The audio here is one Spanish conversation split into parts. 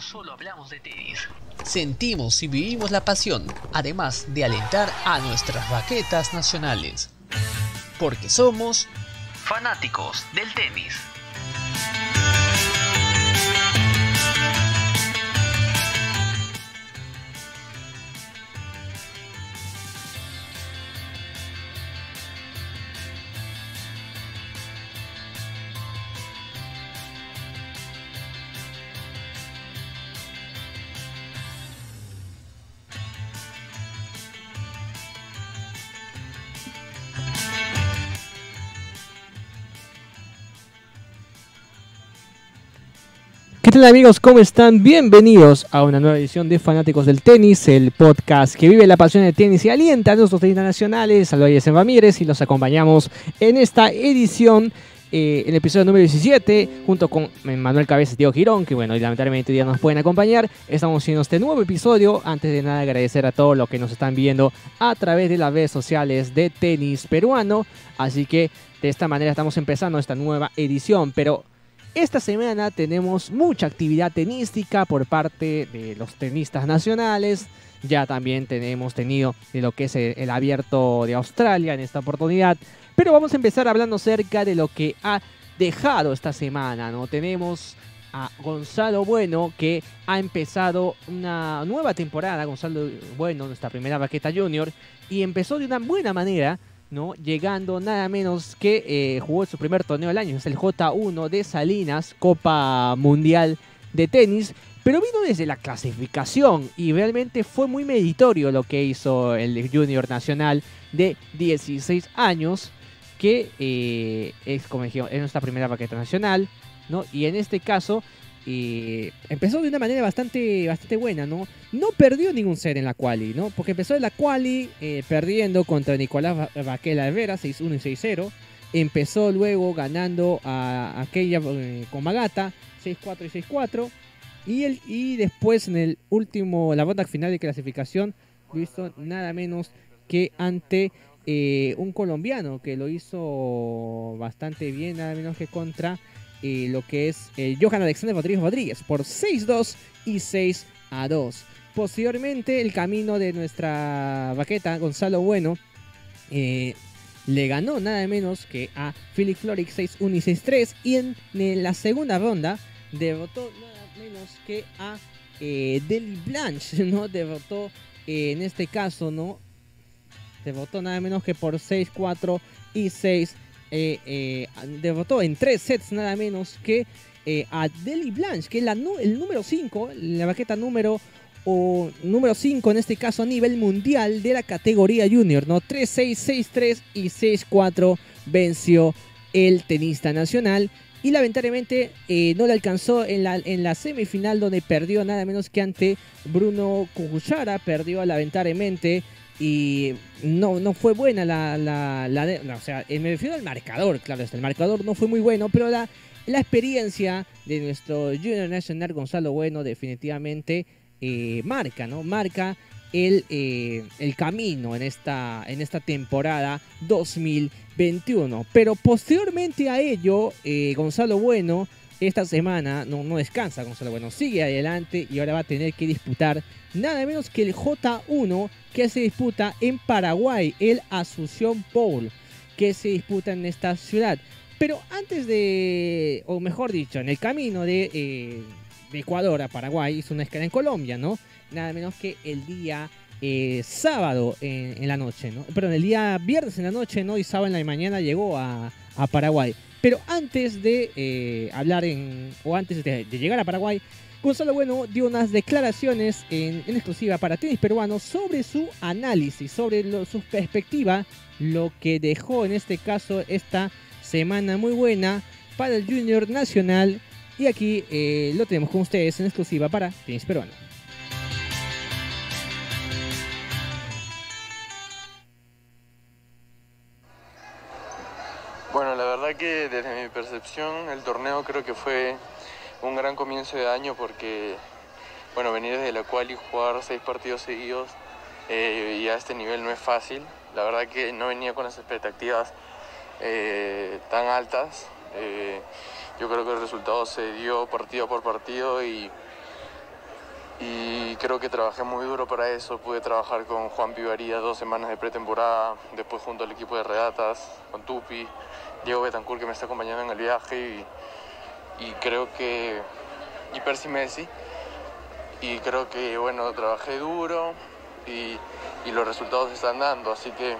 no solo hablamos de tenis. Sentimos y vivimos la pasión, además de alentar a nuestras raquetas nacionales. Porque somos fanáticos del tenis. ¿Qué tal amigos? ¿Cómo están? Bienvenidos a una nueva edición de Fanáticos del Tenis, el podcast que vive la pasión del tenis y alienta a nuestros tenistas nacionales. Saludos en Ramírez y los acompañamos en esta edición, eh, en el episodio número 17, junto con Manuel Cabezas y Diego Girón, que bueno, lamentablemente ya nos pueden acompañar. Estamos haciendo este nuevo episodio. Antes de nada agradecer a todos los que nos están viendo a través de las redes sociales de tenis peruano. Así que de esta manera estamos empezando esta nueva edición, pero esta semana tenemos mucha actividad tenística por parte de los tenistas nacionales. Ya también tenemos tenido de lo que es el, abierto de Australia en esta oportunidad. Pero vamos a empezar hablando acerca de lo que ha dejado esta semana. ¿no? Tenemos a Gonzalo Bueno que ha empezado una nueva temporada. Gonzalo Bueno, nuestra primera baqueta junior. Y empezó de una buena manera ¿no? Llegando nada menos que eh, jugó su primer torneo del año, es el J1 de Salinas, Copa Mundial de Tenis, pero vino desde la clasificación y realmente fue muy meditorio lo que hizo el Junior Nacional de 16 años, que eh, es, como dijimos, es nuestra primera paqueta nacional, ¿no? Y en este caso y empezó de una manera bastante, bastante buena, ¿no? No perdió ningún set en la quali, ¿no? Porque empezó en la quali eh, perdiendo contra Nicolás Vaquela Herrera 6-1 y 6-0. Empezó luego ganando a aquella eh, con Magata 6-4 y 6-4. Y, y después en el último, la ronda final de clasificación, lo hizo nada menos que ante eh, un colombiano que lo hizo bastante bien, nada menos que contra y lo que es eh, Johan Alexander Rodríguez Rodríguez por 6-2 y 6 2. Posteriormente, el camino de nuestra baqueta, Gonzalo Bueno, eh, le ganó nada menos que a Philip Florix 6-1 y 6-3. Y en, la segunda ronda, derrotó nada menos que a eh, Deli Blanche, ¿no? Derrotó en este caso, ¿no? Derrotó nada menos que por 6-4 y 6 eh, eh, derrotó en tres sets nada menos que eh, a Deli Blanche, que es la, el número 5, la baqueta número o número 5 en este caso a nivel mundial de la categoría junior, ¿no? 3-6, 6-3 y 6-4 venció el tenista nacional. Y lamentablemente no le alcanzó en la, en la semifinal donde perdió nada menos que ante Bruno Kujushara, perdió lamentablemente y no, no fue buena la, la, o sea, me refiero al marcador, claro, el marcador no fue muy bueno, pero la, la experiencia de nuestro Junior National Gonzalo Bueno definitivamente eh, marca, ¿no? Marca el, eh, el camino en esta, en esta temporada 2021. Pero posteriormente a ello, eh, Gonzalo Bueno esta semana no, no descansa Gonzalo Bueno, sigue adelante y ahora va a tener que disputar nada menos que el J1 que se disputa en Paraguay, el Asunción Bowl, que se disputa en esta ciudad. Pero antes de, o mejor dicho, en el camino de, eh, Ecuador a Paraguay, hizo una escala en Colombia, ¿no? Nada menos que el día eh, sábado en, la noche, ¿no? Perdón, el día viernes en la noche, ¿no? Y sábado en la mañana llegó a, a Paraguay. Pero antes de eh, hablar en, o antes de, llegar a Paraguay, Gonzalo Bueno dio unas declaraciones en, exclusiva para tenis peruano sobre su análisis, sobre su perspectiva, lo que dejó en este caso esta semana muy buena para el Junior Nacional. Y aquí eh, lo tenemos con ustedes en exclusiva para tenis peruano. Que desde mi percepción el torneo creo que fue un gran comienzo de año porque, bueno, venir desde la cual y jugar seis partidos seguidos eh, y a este nivel no es fácil. La verdad que no venía con las expectativas eh, tan altas. Eh, yo creo que el resultado se dio partido por partido y, y creo que trabajé muy duro para eso. Pude trabajar con Juan Pivaría dos semanas de pretemporada, después junto al equipo de regatas, con Tupi, Diego Betancourt que me está acompañando en el viaje y, creo que... y Percy Messi. Y creo que, bueno, trabajé duro y, y los resultados se están dando, así que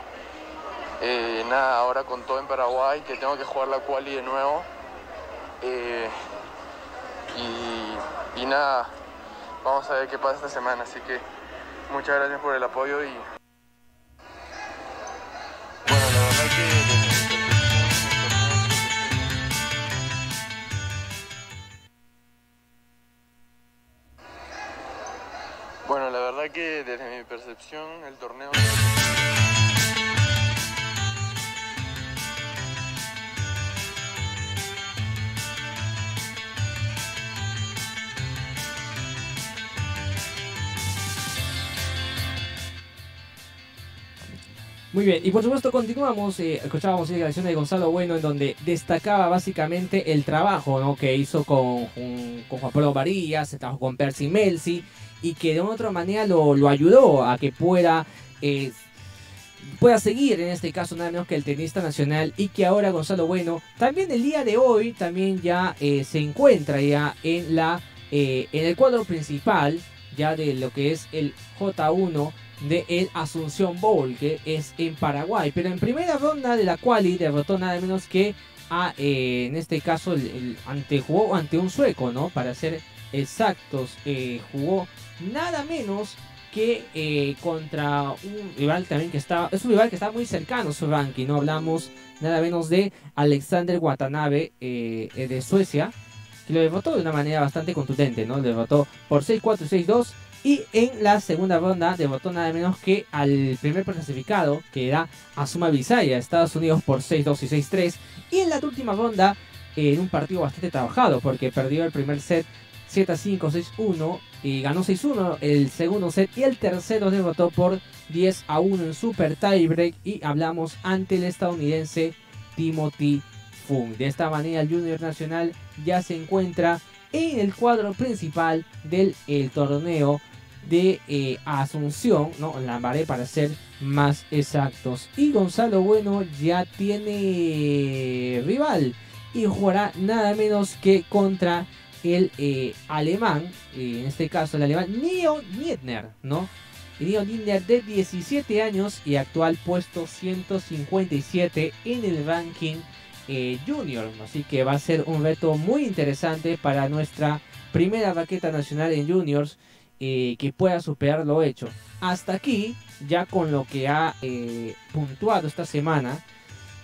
eh, nada, ahora con todo en Paraguay, que tengo que jugar la quali de nuevo. Eh, y, y nada, vamos a ver qué pasa esta semana. Así que muchas gracias por el apoyo y. desde mi percepción el torneo... Muy bien, y por supuesto continuamos, eh, escuchábamos la declaración de Gonzalo Bueno en donde destacaba básicamente el trabajo ¿no? que hizo con, Juan Pablo Varillas, trabajó con Percy Melzi y que de una otra manera lo, ayudó a que pueda, eh, pueda seguir en este caso nada menos que el tenista nacional y que ahora Gonzalo Bueno también el día de hoy también ya eh, se encuentra ya en, la, eh, en el cuadro principal ya de lo que es el J1 de el Asunción Bowl, que es en Paraguay. Pero en primera ronda de la quali derrotó nada menos que a, en este caso, ante, jugó ante un sueco, ¿no? Para ser exactos, jugó nada menos que eh, contra un rival también que está, es un rival que está muy cercano a su ranking, ¿no? Hablamos nada menos de Alexander Watanabe eh, eh, de Suecia, que lo derrotó de una manera bastante contundente, ¿no? Lo derrotó por 6-4 y 6-2. Y en la segunda ronda derrotó nada menos que al primer clasificado, que era Asuma Bisaya, Estados Unidos por 6-2 y 6-3. Y en la última ronda, en un partido bastante trabajado, porque perdió el primer set 7-5, 6-1, y ganó 6-1 el segundo set, y el tercero derrotó por 10-1 en super tiebreak. Y hablamos ante el estadounidense Timothy Fung. De esta manera, el Junior Nacional ya se encuentra en el cuadro principal del el torneo de eh, Asunción, ¿no? Lambaré para ser más exactos. Y Gonzalo Bueno ya tiene rival y jugará nada menos que contra el eh, alemán, eh, en este caso el alemán Neo Nietner, ¿no? De 17 años y actual puesto 157 en el ranking eh, junior. Así que va a ser un reto muy interesante para nuestra primera raqueta nacional en juniors que pueda superar lo hecho. Hasta aquí, ya con lo que ha puntuado esta semana,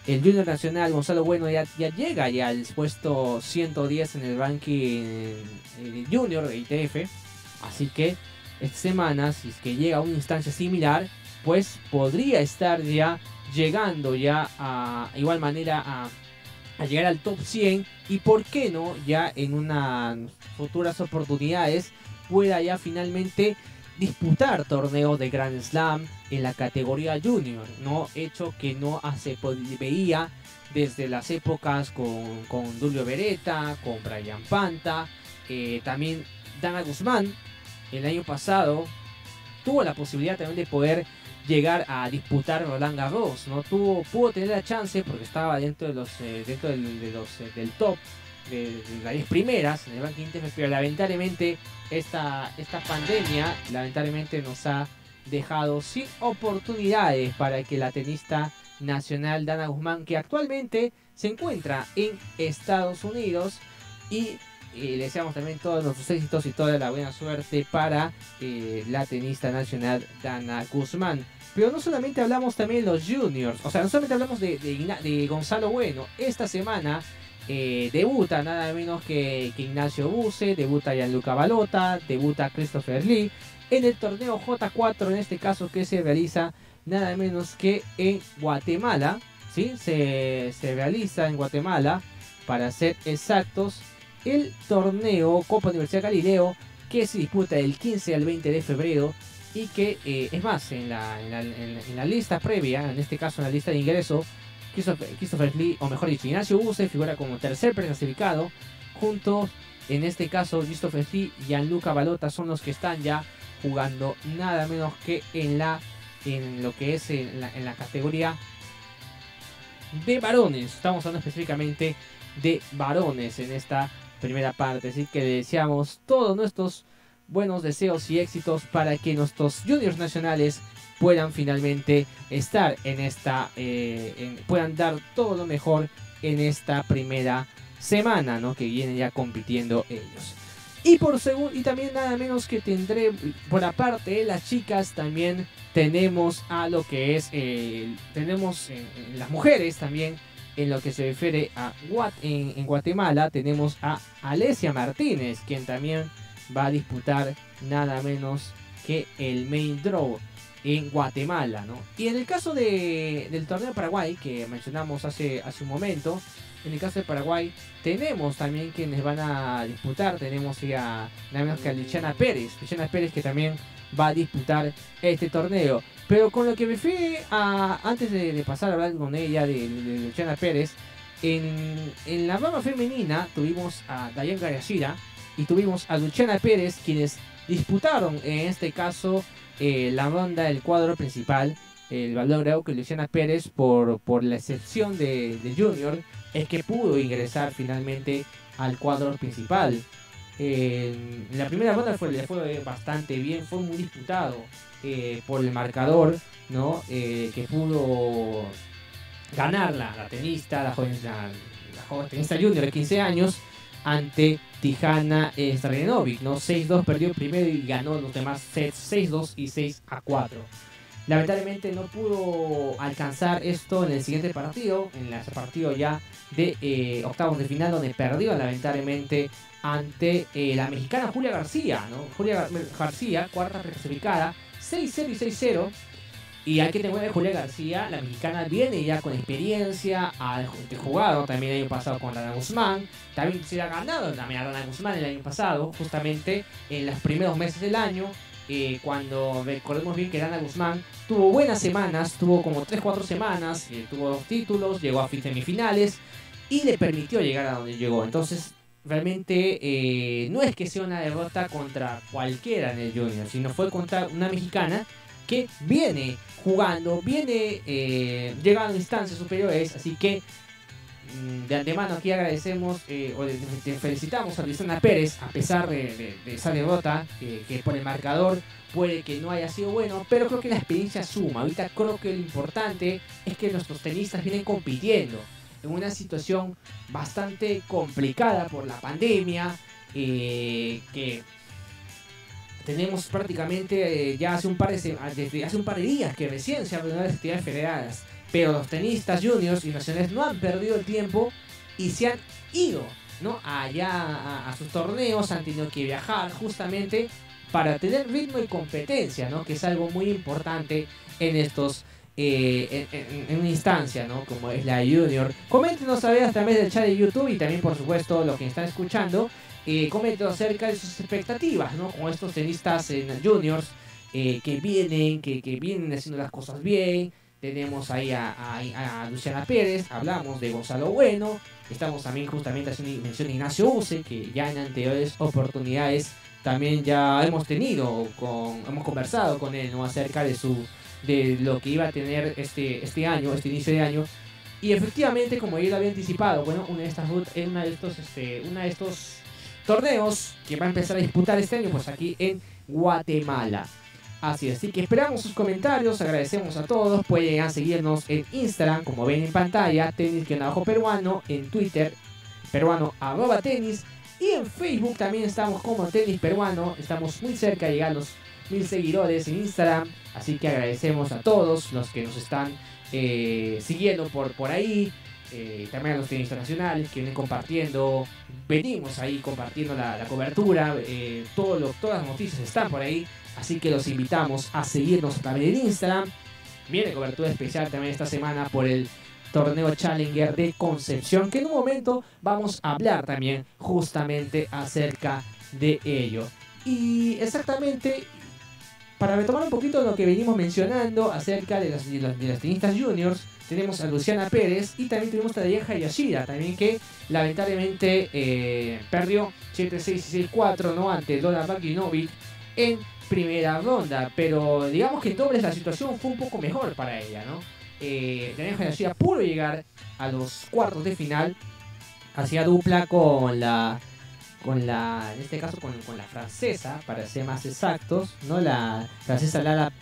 el junior nacional Gonzalo Bueno ya, llega ya al puesto 110 en el ranking eh, junior de ITF. Así que esta semana, si es que llega a una instancia similar, pues podría estar ya llegando ya a igual manera a a llegar al top 100 y por qué no ya en unas futuras oportunidades pueda ya finalmente disputar torneos de Grand Slam en la categoría junior, ¿no? Hecho que no se veía desde las épocas con, con Dulio Beretta, con Brian Panta, eh, también Dana Guzmán el año pasado tuvo la posibilidad también de poder llegar a disputar Roland Garros, ¿no? Tuvo, pudo tener la chance porque estaba dentro de los eh, dentro del, de los, eh, del top de, las 10 primeras en el ranking pero lamentablemente esta, esta pandemia lamentablemente nos ha dejado sin oportunidades para que la tenista nacional Dana Guzmán, que actualmente se encuentra en Estados Unidos y eh, deseamos también todos nuestros éxitos y toda la buena suerte para eh, la tenista nacional Dana Guzmán. Pero no solamente hablamos también de los juniors, o sea, no solamente hablamos de, de Gonzalo Bueno. Esta semana eh, debuta nada menos que, Ignacio Buse, debuta Gianluca Balota, debuta Christopher Lee en el torneo J4, en este caso que se realiza nada menos que en Guatemala. ¿sí? Se, se realiza en Guatemala, para ser exactos, el torneo Copa Universidad Galileo que se disputa del 15 al 20 de febrero y que eh, es más en, la, en la- en la lista previa, en este caso en la lista de ingreso, Christopher, Christopher Lee, o mejor dicho, Ignacio Buse figura como tercer preclasificado junto En este caso, Christopher Fee y Gianluca Balota son los que están ya jugando nada menos que en la en lo que es en la categoría de varones. Estamos hablando específicamente de varones en esta primera parte. Así que deseamos todos nuestros buenos deseos y éxitos para que nuestros juniors nacionales puedan finalmente estar en esta, eh, puedan dar todo lo mejor en esta primera semana, ¿no? Que vienen ya compitiendo ellos. Y por segundo, y también nada menos que tendré, por aparte de las chicas, también tenemos a lo que es, eh, tenemos en- en las mujeres también, en lo que se refiere a Guat en, en Guatemala, tenemos a Alesia Martínez, quien también va a disputar nada menos que el main draw en Guatemala, ¿no? Y en el caso de- del torneo de Paraguay, que mencionamos hace, hace un momento, en el caso de Paraguay, tenemos también quienes van a disputar, tenemos ya nada menos que a Luciana Pérez, Luciana Pérez que también va a disputar este torneo. Pero con lo que me fui a, antes de, de pasar a hablar con ella de, de Luciana Pérez, en, en la rama femenina tuvimos a Dayan Garashira y tuvimos a Luciana Pérez, quienes disputaron en este caso eh, la ronda del cuadro principal. El valor creo que Luciana Pérez, por, por la excepción de, de Junior, es que pudo ingresar finalmente al cuadro principal. En la primera ronda fue, le fue bastante bien, fue muy disputado eh, por el marcador, ¿no? Eh, que pudo ganarla la tenista, la joven, la joven tenista junior de 15 años, ante Tijana eh, ¿no? 6-2 perdió el primero y ganó los demás sets 6-2 y 6-4. Lamentablemente no pudo alcanzar esto en el siguiente partido, en el partido ya de eh, octavos de final, donde perdió lamentablemente ante eh, la mexicana Julia García, ¿no? Julia Gar- García, cuarta clasificada, 6-0 y 6-0. Y hay que tener que Julia García, la mexicana, viene ya con experiencia, ha jugado también el año pasado con Rana Guzmán, también se ha ganado también a Rana Guzmán el año pasado, justamente en los primeros meses del año, eh, cuando recordemos bien que Rana Guzmán tuvo buenas semanas, tuvo como 3-4 semanas, eh, tuvo dos títulos, llegó a semifinales y le permitió llegar a donde llegó. Entonces, realmente eh, no es que sea una derrota contra cualquiera en el Junior, sino fue contra una mexicana que viene jugando, viene eh, llegando a instancias superiores, así que mm, de antemano aquí agradecemos eh, o felicitamos a Luisana Pérez a pesar de esa derrota eh, que por el marcador puede que no haya sido bueno, pero creo que la experiencia suma. Ahorita creo que lo importante es que nuestros tenistas vienen compitiendo en una situación bastante complicada por la pandemia, eh, que tenemos prácticamente eh, ya hace un par de par de días que recién se abrieron las actividades federadas, pero los tenistas juniors y nacionales no han perdido el tiempo y se han ido ¿no? allá a, a sus torneos, han tenido que viajar justamente para tener ritmo y competencia, ¿no? que es algo muy importante en estos eh, en, una instancia, ¿no? Como es la Junior. Coméntenos a ver a través del chat de YouTube y también, por supuesto, lo que están escuchando. Eh, acerca de sus expectativas, ¿no? Con estos tenistas en Juniors eh, que vienen, que, que vienen haciendo las cosas bien. Tenemos ahí a, Luciana Pérez, hablamos de Gonzalo Bueno. Estamos también justamente haciendo mención a Ignacio Use, que ya en anteriores oportunidades también ya hemos tenido, con, hemos conversado con él ¿no? acerca de su de lo que iba a tener este, este año, este inicio de año. Y efectivamente, como yo lo había anticipado, bueno, una de estas una de estos, este, una de estos torneos que va a empezar a disputar este año, pues aquí en Guatemala. Así es, así que esperamos sus comentarios, agradecemos a todos, pueden seguirnos en Instagram, como ven en pantalla, tenis abajo peruano, en Twitter, peruano arroba tenis, y en Facebook también estamos como tenis peruano, estamos muy cerca de llegar a los mil seguidores en Instagram, así que agradecemos a todos los que nos están eh, siguiendo por, por ahí, eh, también a los tenistas nacionales que vienen compartiendo, venimos ahí compartiendo la, cobertura, eh, todas las noticias están por ahí, así que los invitamos a seguirnos también en Instagram. Viene cobertura especial también esta semana por el torneo Challenger de Concepción, que en un momento vamos a hablar también justamente acerca de ello. Y exactamente, para retomar un poquito lo que venimos mencionando acerca de las, tenistas juniors, tenemos a Luciana Pérez y también tenemos a Dayan Hayashira, también que lamentablemente eh, perdió 7-6 y 6-4 ¿no? ante Dora Baginovic en primera ronda, pero digamos que en dobles la situación fue un poco mejor para ella, ¿no? Eh, Hayashira pudo llegar a los cuartos de final, hacía dupla con la con la, en este caso con, la francesa, para ser más exactos, ¿no? La francesa Lala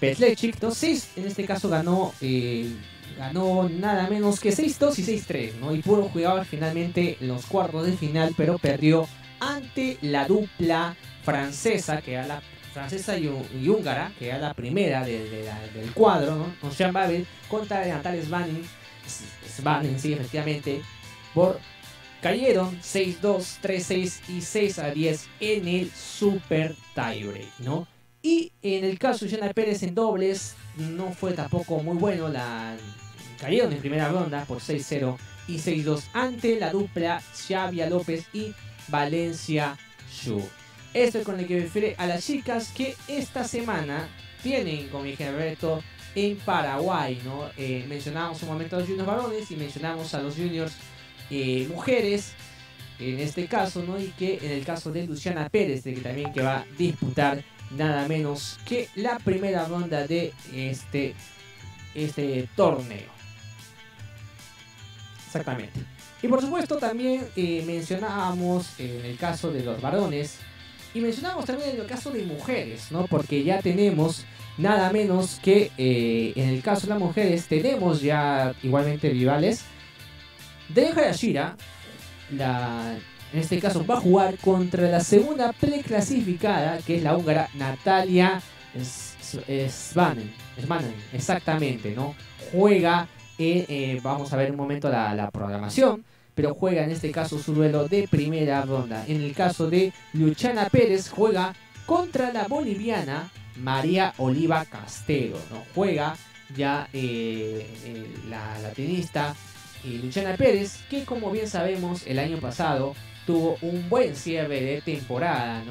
Petlechik, entonces en este caso ganó eh, ganó nada menos que 6-2 y 6-3, ¿no? Y pudo jugar finalmente los cuartos de final, pero perdió ante la dupla francesa, que era la francesa y, húngara, que era la primera del cuadro, ¿no? Con Sean Babel contra Natalia Svanin, Svanin, sí, efectivamente, por cayeron 6-2, 3-6 y 6-10 en el Super Tiebreak, ¿no? Y en el caso de Yana Pérez en dobles, no fue tampoco muy bueno. La... Cayeron en primera ronda por 6-0 y 6-2 ante la dupla Xavia López y Valencia Shu. Esto es con lo que me refiere a las chicas que esta semana tienen, como dije Alberto, en Paraguay, ¿no? Eh, mencionamos un momento a los juniors varones y mencionamos a los juniors eh, mujeres, en este caso, ¿no? Y que en el caso de Luciana Pérez, de que también que va a disputar nada menos que la primera ronda de este, este torneo. Exactamente. Y por supuesto también eh, mencionábamos en el caso de los varones y mencionábamos también en el caso de mujeres, ¿no? Porque ya tenemos nada menos que eh, en el caso de las mujeres tenemos ya igualmente rivales. De Hayashira, la, en este caso va a jugar contra la segunda preclasificada, que es la húngara Natalia Svanen. Exactamente, ¿no? Juega, eh, eh, vamos a ver un momento la, programación, pero juega en este caso su duelo de primera ronda. En el caso de Luciana Pérez, juega contra la boliviana María Oliva Castelo, ¿no? Juega ya eh, la, la tenista y Luciana Pérez, que como bien sabemos el año pasado tuvo un buen cierre de temporada.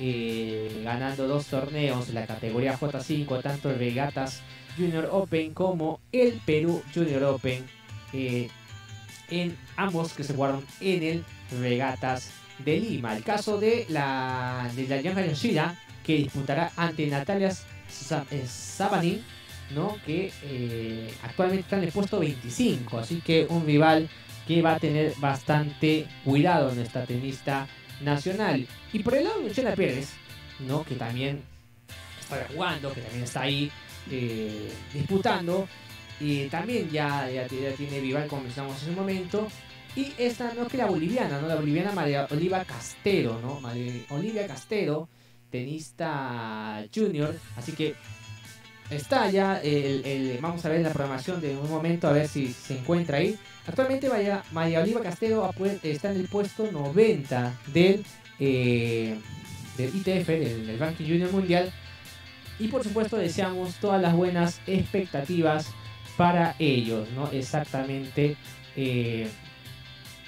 Eh, ganando dos torneos la categoría J5, tanto el Regatas Junior Open como el Perú Junior Open, eh, en ambos que se jugaron en el Regatas de Lima. El caso de la de la Yoshida, que disputará ante Natalia Sabanin que eh, actualmente está en el puesto 25, así que un rival que va a tener bastante cuidado en esta tenista nacional. Y por el lado de Luciana Pérez, ¿no? que también está jugando, que también está ahí eh, disputando, y también ya, ya, tiene rival como mencionamos en un momento. Y esta no que la boliviana, ¿no? La boliviana María Oliva Castero, ¿no? Olivia Castero, tenista junior. Así que está ya el, vamos a ver la programación de un momento a ver si se encuentra ahí. Actualmente María, María Oliva Castelo está en el puesto 90 del, eh, del ITF del, del ranking junior mundial. Y por supuesto deseamos todas las buenas expectativas para ellos no exactamente eh,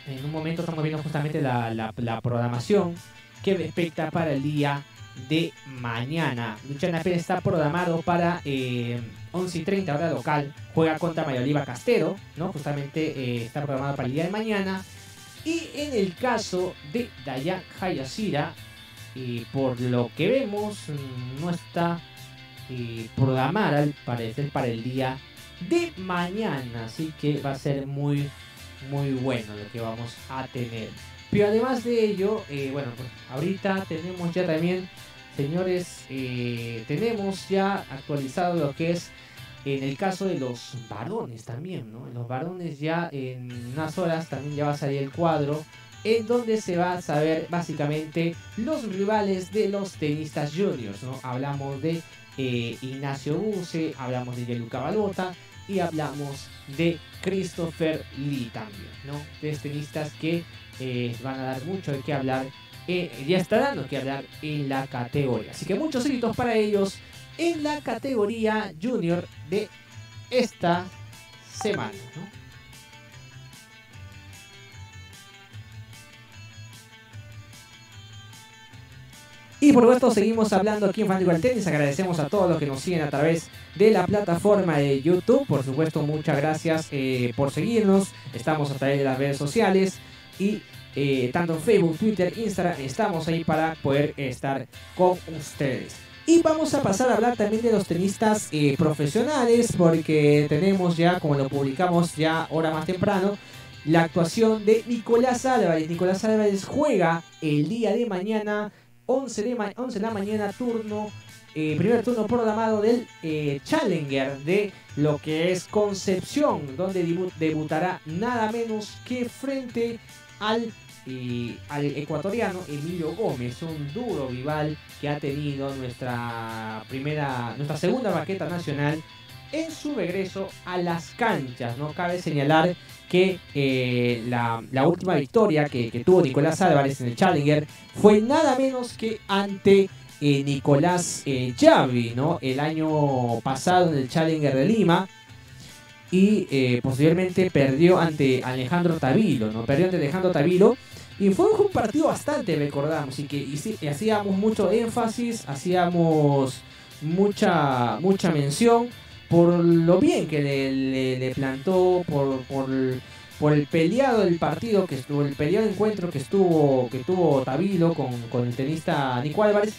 en un momento estamos viendo justamente la, la, la programación que respecta para el día de mañana. Luciana Pérez está programado para eh, 11 y 30 hora local. Juega contra María Oliva Castero, ¿no? Justamente eh, está programado para el día de mañana. Y en el caso de Dayan Hayashira, eh, por lo que vemos, no está eh, programada al parecer para el día de mañana. Así que va a ser muy, muy bueno lo que vamos a tener. Pero además de ello, eh, bueno, pues ahorita tenemos ya también, señores, eh, tenemos ya actualizado lo que es en el caso de los varones también, ¿no? Los varones ya en unas horas también ya va a salir el cuadro en donde se va a saber básicamente los rivales de los tenistas juniors, ¿no? Hablamos de eh, Ignacio Buse, hablamos de Yeluca Balota y hablamos de Christopher Lee también, ¿no? Tres tenistas que eh, van a dar mucho de qué hablar, eh, ya está dando que hablar en la categoría. Así que muchos éxitos para ellos en la categoría junior de esta semana. Y por supuesto seguimos hablando aquí en Fanático del Tenis. Agradecemos a todos los que nos siguen a través de la plataforma de YouTube. Por supuesto, muchas gracias eh, por seguirnos. Estamos a través de las redes sociales y eh, tanto en Facebook, Twitter, Instagram, estamos ahí para poder estar con ustedes. Y vamos a pasar a hablar también de los tenistas eh, profesionales porque tenemos ya, como lo publicamos ya hora más temprano, la actuación de Nicolás Álvarez. Nicolás Álvarez juega el día de mañana, 11 de, 11 de la mañana, turno, eh, primer turno programado del Challenger de lo que es Concepción, donde debutará nada menos que frente al al ecuatoriano Emilio Gómez, un duro rival que ha tenido nuestra primera, nuestra segunda baqueta nacional en su regreso a las canchas. No cabe señalar que eh, la, última victoria que, tuvo Nicolás Álvarez en el Challenger fue nada menos que ante eh, Nicolás eh, ¿no? el año pasado en el Challenger de Lima y eh, posteriormente perdió ante Alejandro Tavilo, ¿no? Perdió ante Alejandro Tavilo y fue un partido bastante, recordamos, y que hacíamos mucho énfasis, hacíamos mucha, mucha mención por lo bien que le, plantó, por, por, el peleado del partido, que estuvo, el peleado encuentro que estuvo, que tuvo Tavilo con, el tenista Nico Álvarez.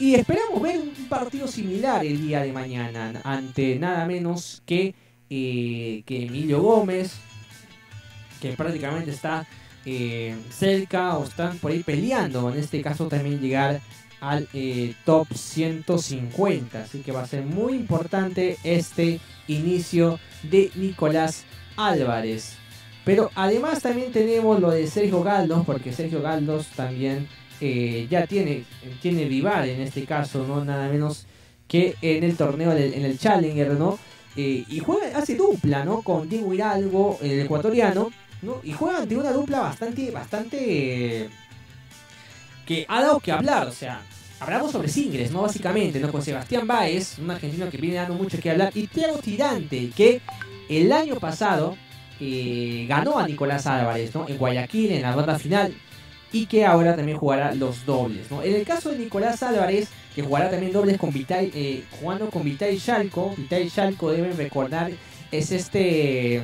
Y esperamos ver un partido similar el día de mañana, ante nada menos que, eh, que Emilio Gómez, que prácticamente está eh, cerca o están por ahí peleando. En este caso también llegar al eh, top 150. Así que va a ser muy importante este inicio de Nicolás Álvarez. Pero además también tenemos lo de Sergio Galdos, porque Sergio Galdos también ya tiene, tiene rival en este caso, no nada menos que en el torneo, en el Challenger, ¿no? Y juega, hace dupla, ¿no? Con Diego Hidalgo, el ecuatoriano, y juegan ante una dupla bastante, bastante... que ha dado que hablar, o sea, hablamos sobre singles, ¿no? Básicamente, ¿no? Con Sebastián Baez, un argentino que viene dando mucho que hablar, y Thiago Tirante, que el año pasado eh, ganó a Nicolás Álvarez, ¿no? En Guayaquil, en la ronda final, y que ahora también jugará los dobles, ¿no? En el caso de Nicolás Álvarez, que jugará también dobles con Vitai, eh, jugando con Vitai Shalko, Vitai Shalko deben recordar, es este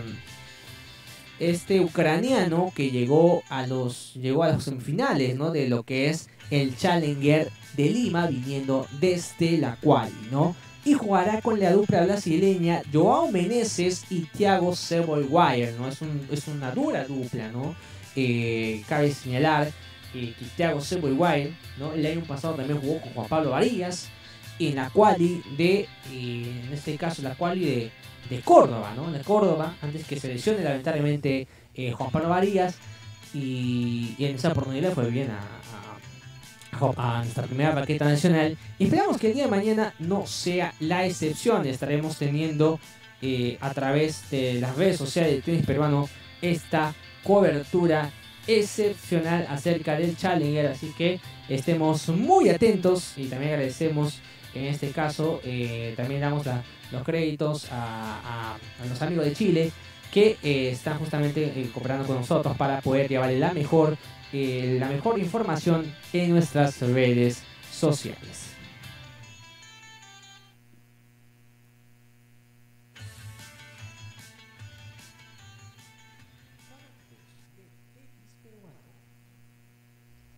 este ucraniano que llegó a los llegó a las semifinales ¿no? de lo que es el Challenger de Lima viniendo desde la cual ¿no? y jugará con la dupla brasileña Joao Meneses y Thiago Seboy ¿no? Es, un, es una dura dupla, ¿no? Eh, cabe señalar eh, que Thiago Seboy ¿no? El año pasado también jugó con Juan Pablo Varillas en la quali de, eh, en este caso la quali de de Córdoba, ¿no? De Córdoba, antes que se lesione lamentablemente eh, Juan Pablo Varías. Y, en esa oportunidad fue bien a, nuestra primera paqueta nacional. Esperamos que el día de mañana no sea la excepción. Estaremos teniendo a través de las redes sociales del tenis peruano esta cobertura excepcional acerca del Challenger. Así que estemos muy atentos y también agradecemos en este caso, eh, también damos los créditos a, los amigos de Chile que eh, están justamente eh, cooperando con nosotros para poder llevarle la mejor, la mejor información en nuestras redes sociales.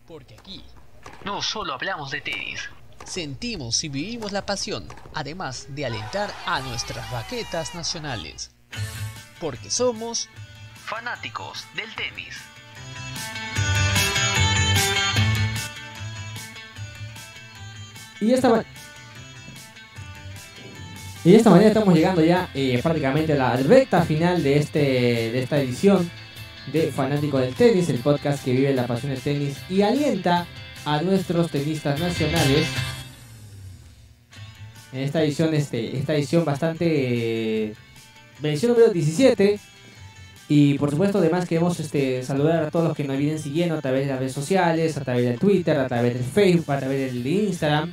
Porque aquí no solo hablamos de tenis sentimos y vivimos la pasión, además de alentar a nuestras raquetas nacionales. Porque somos fanáticos del tenis. Y esta, y de esta manera estamos llegando ya eh, prácticamente a la recta final de, este, de esta edición de Fanático del Tenis, el podcast que vive la pasión del tenis y alienta a nuestros tenistas nacionales en esta edición, este, esta edición bastante. edición número 17. Y por supuesto, además queremos este, saludar a todos los que nos vienen siguiendo a través de las redes sociales, a través de Twitter, a través de Facebook, a través del Instagram.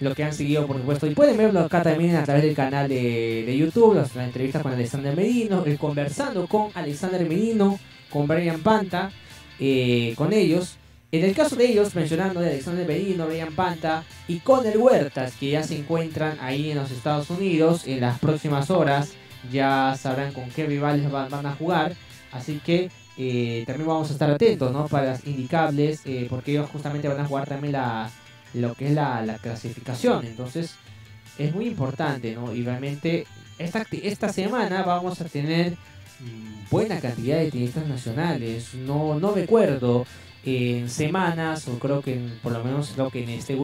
Lo que han seguido, por supuesto. Y pueden verlo acá también a través del canal de, YouTube, las, entrevistas con Alexander Medino, el conversando con Alexander Medino, con Brian Panta, eh, con ellos. En el caso de ellos, mencionando de Alexander Berino, Brian Panta y Conner Huertas, que ya se encuentran ahí en los Estados Unidos, en las próximas horas ya sabrán con qué rivales van, a jugar. Así que eh, también vamos a estar atentos ¿no? para las indicables, eh, porque ellos justamente van a jugar también la, lo que es la, la clasificación. Entonces es muy importante, ¿no? Y realmente esta, esta semana vamos a tener mm, buena cantidad de tenistas nacionales. No, no recuerdo en semanas, o creo que por lo menos creo que en este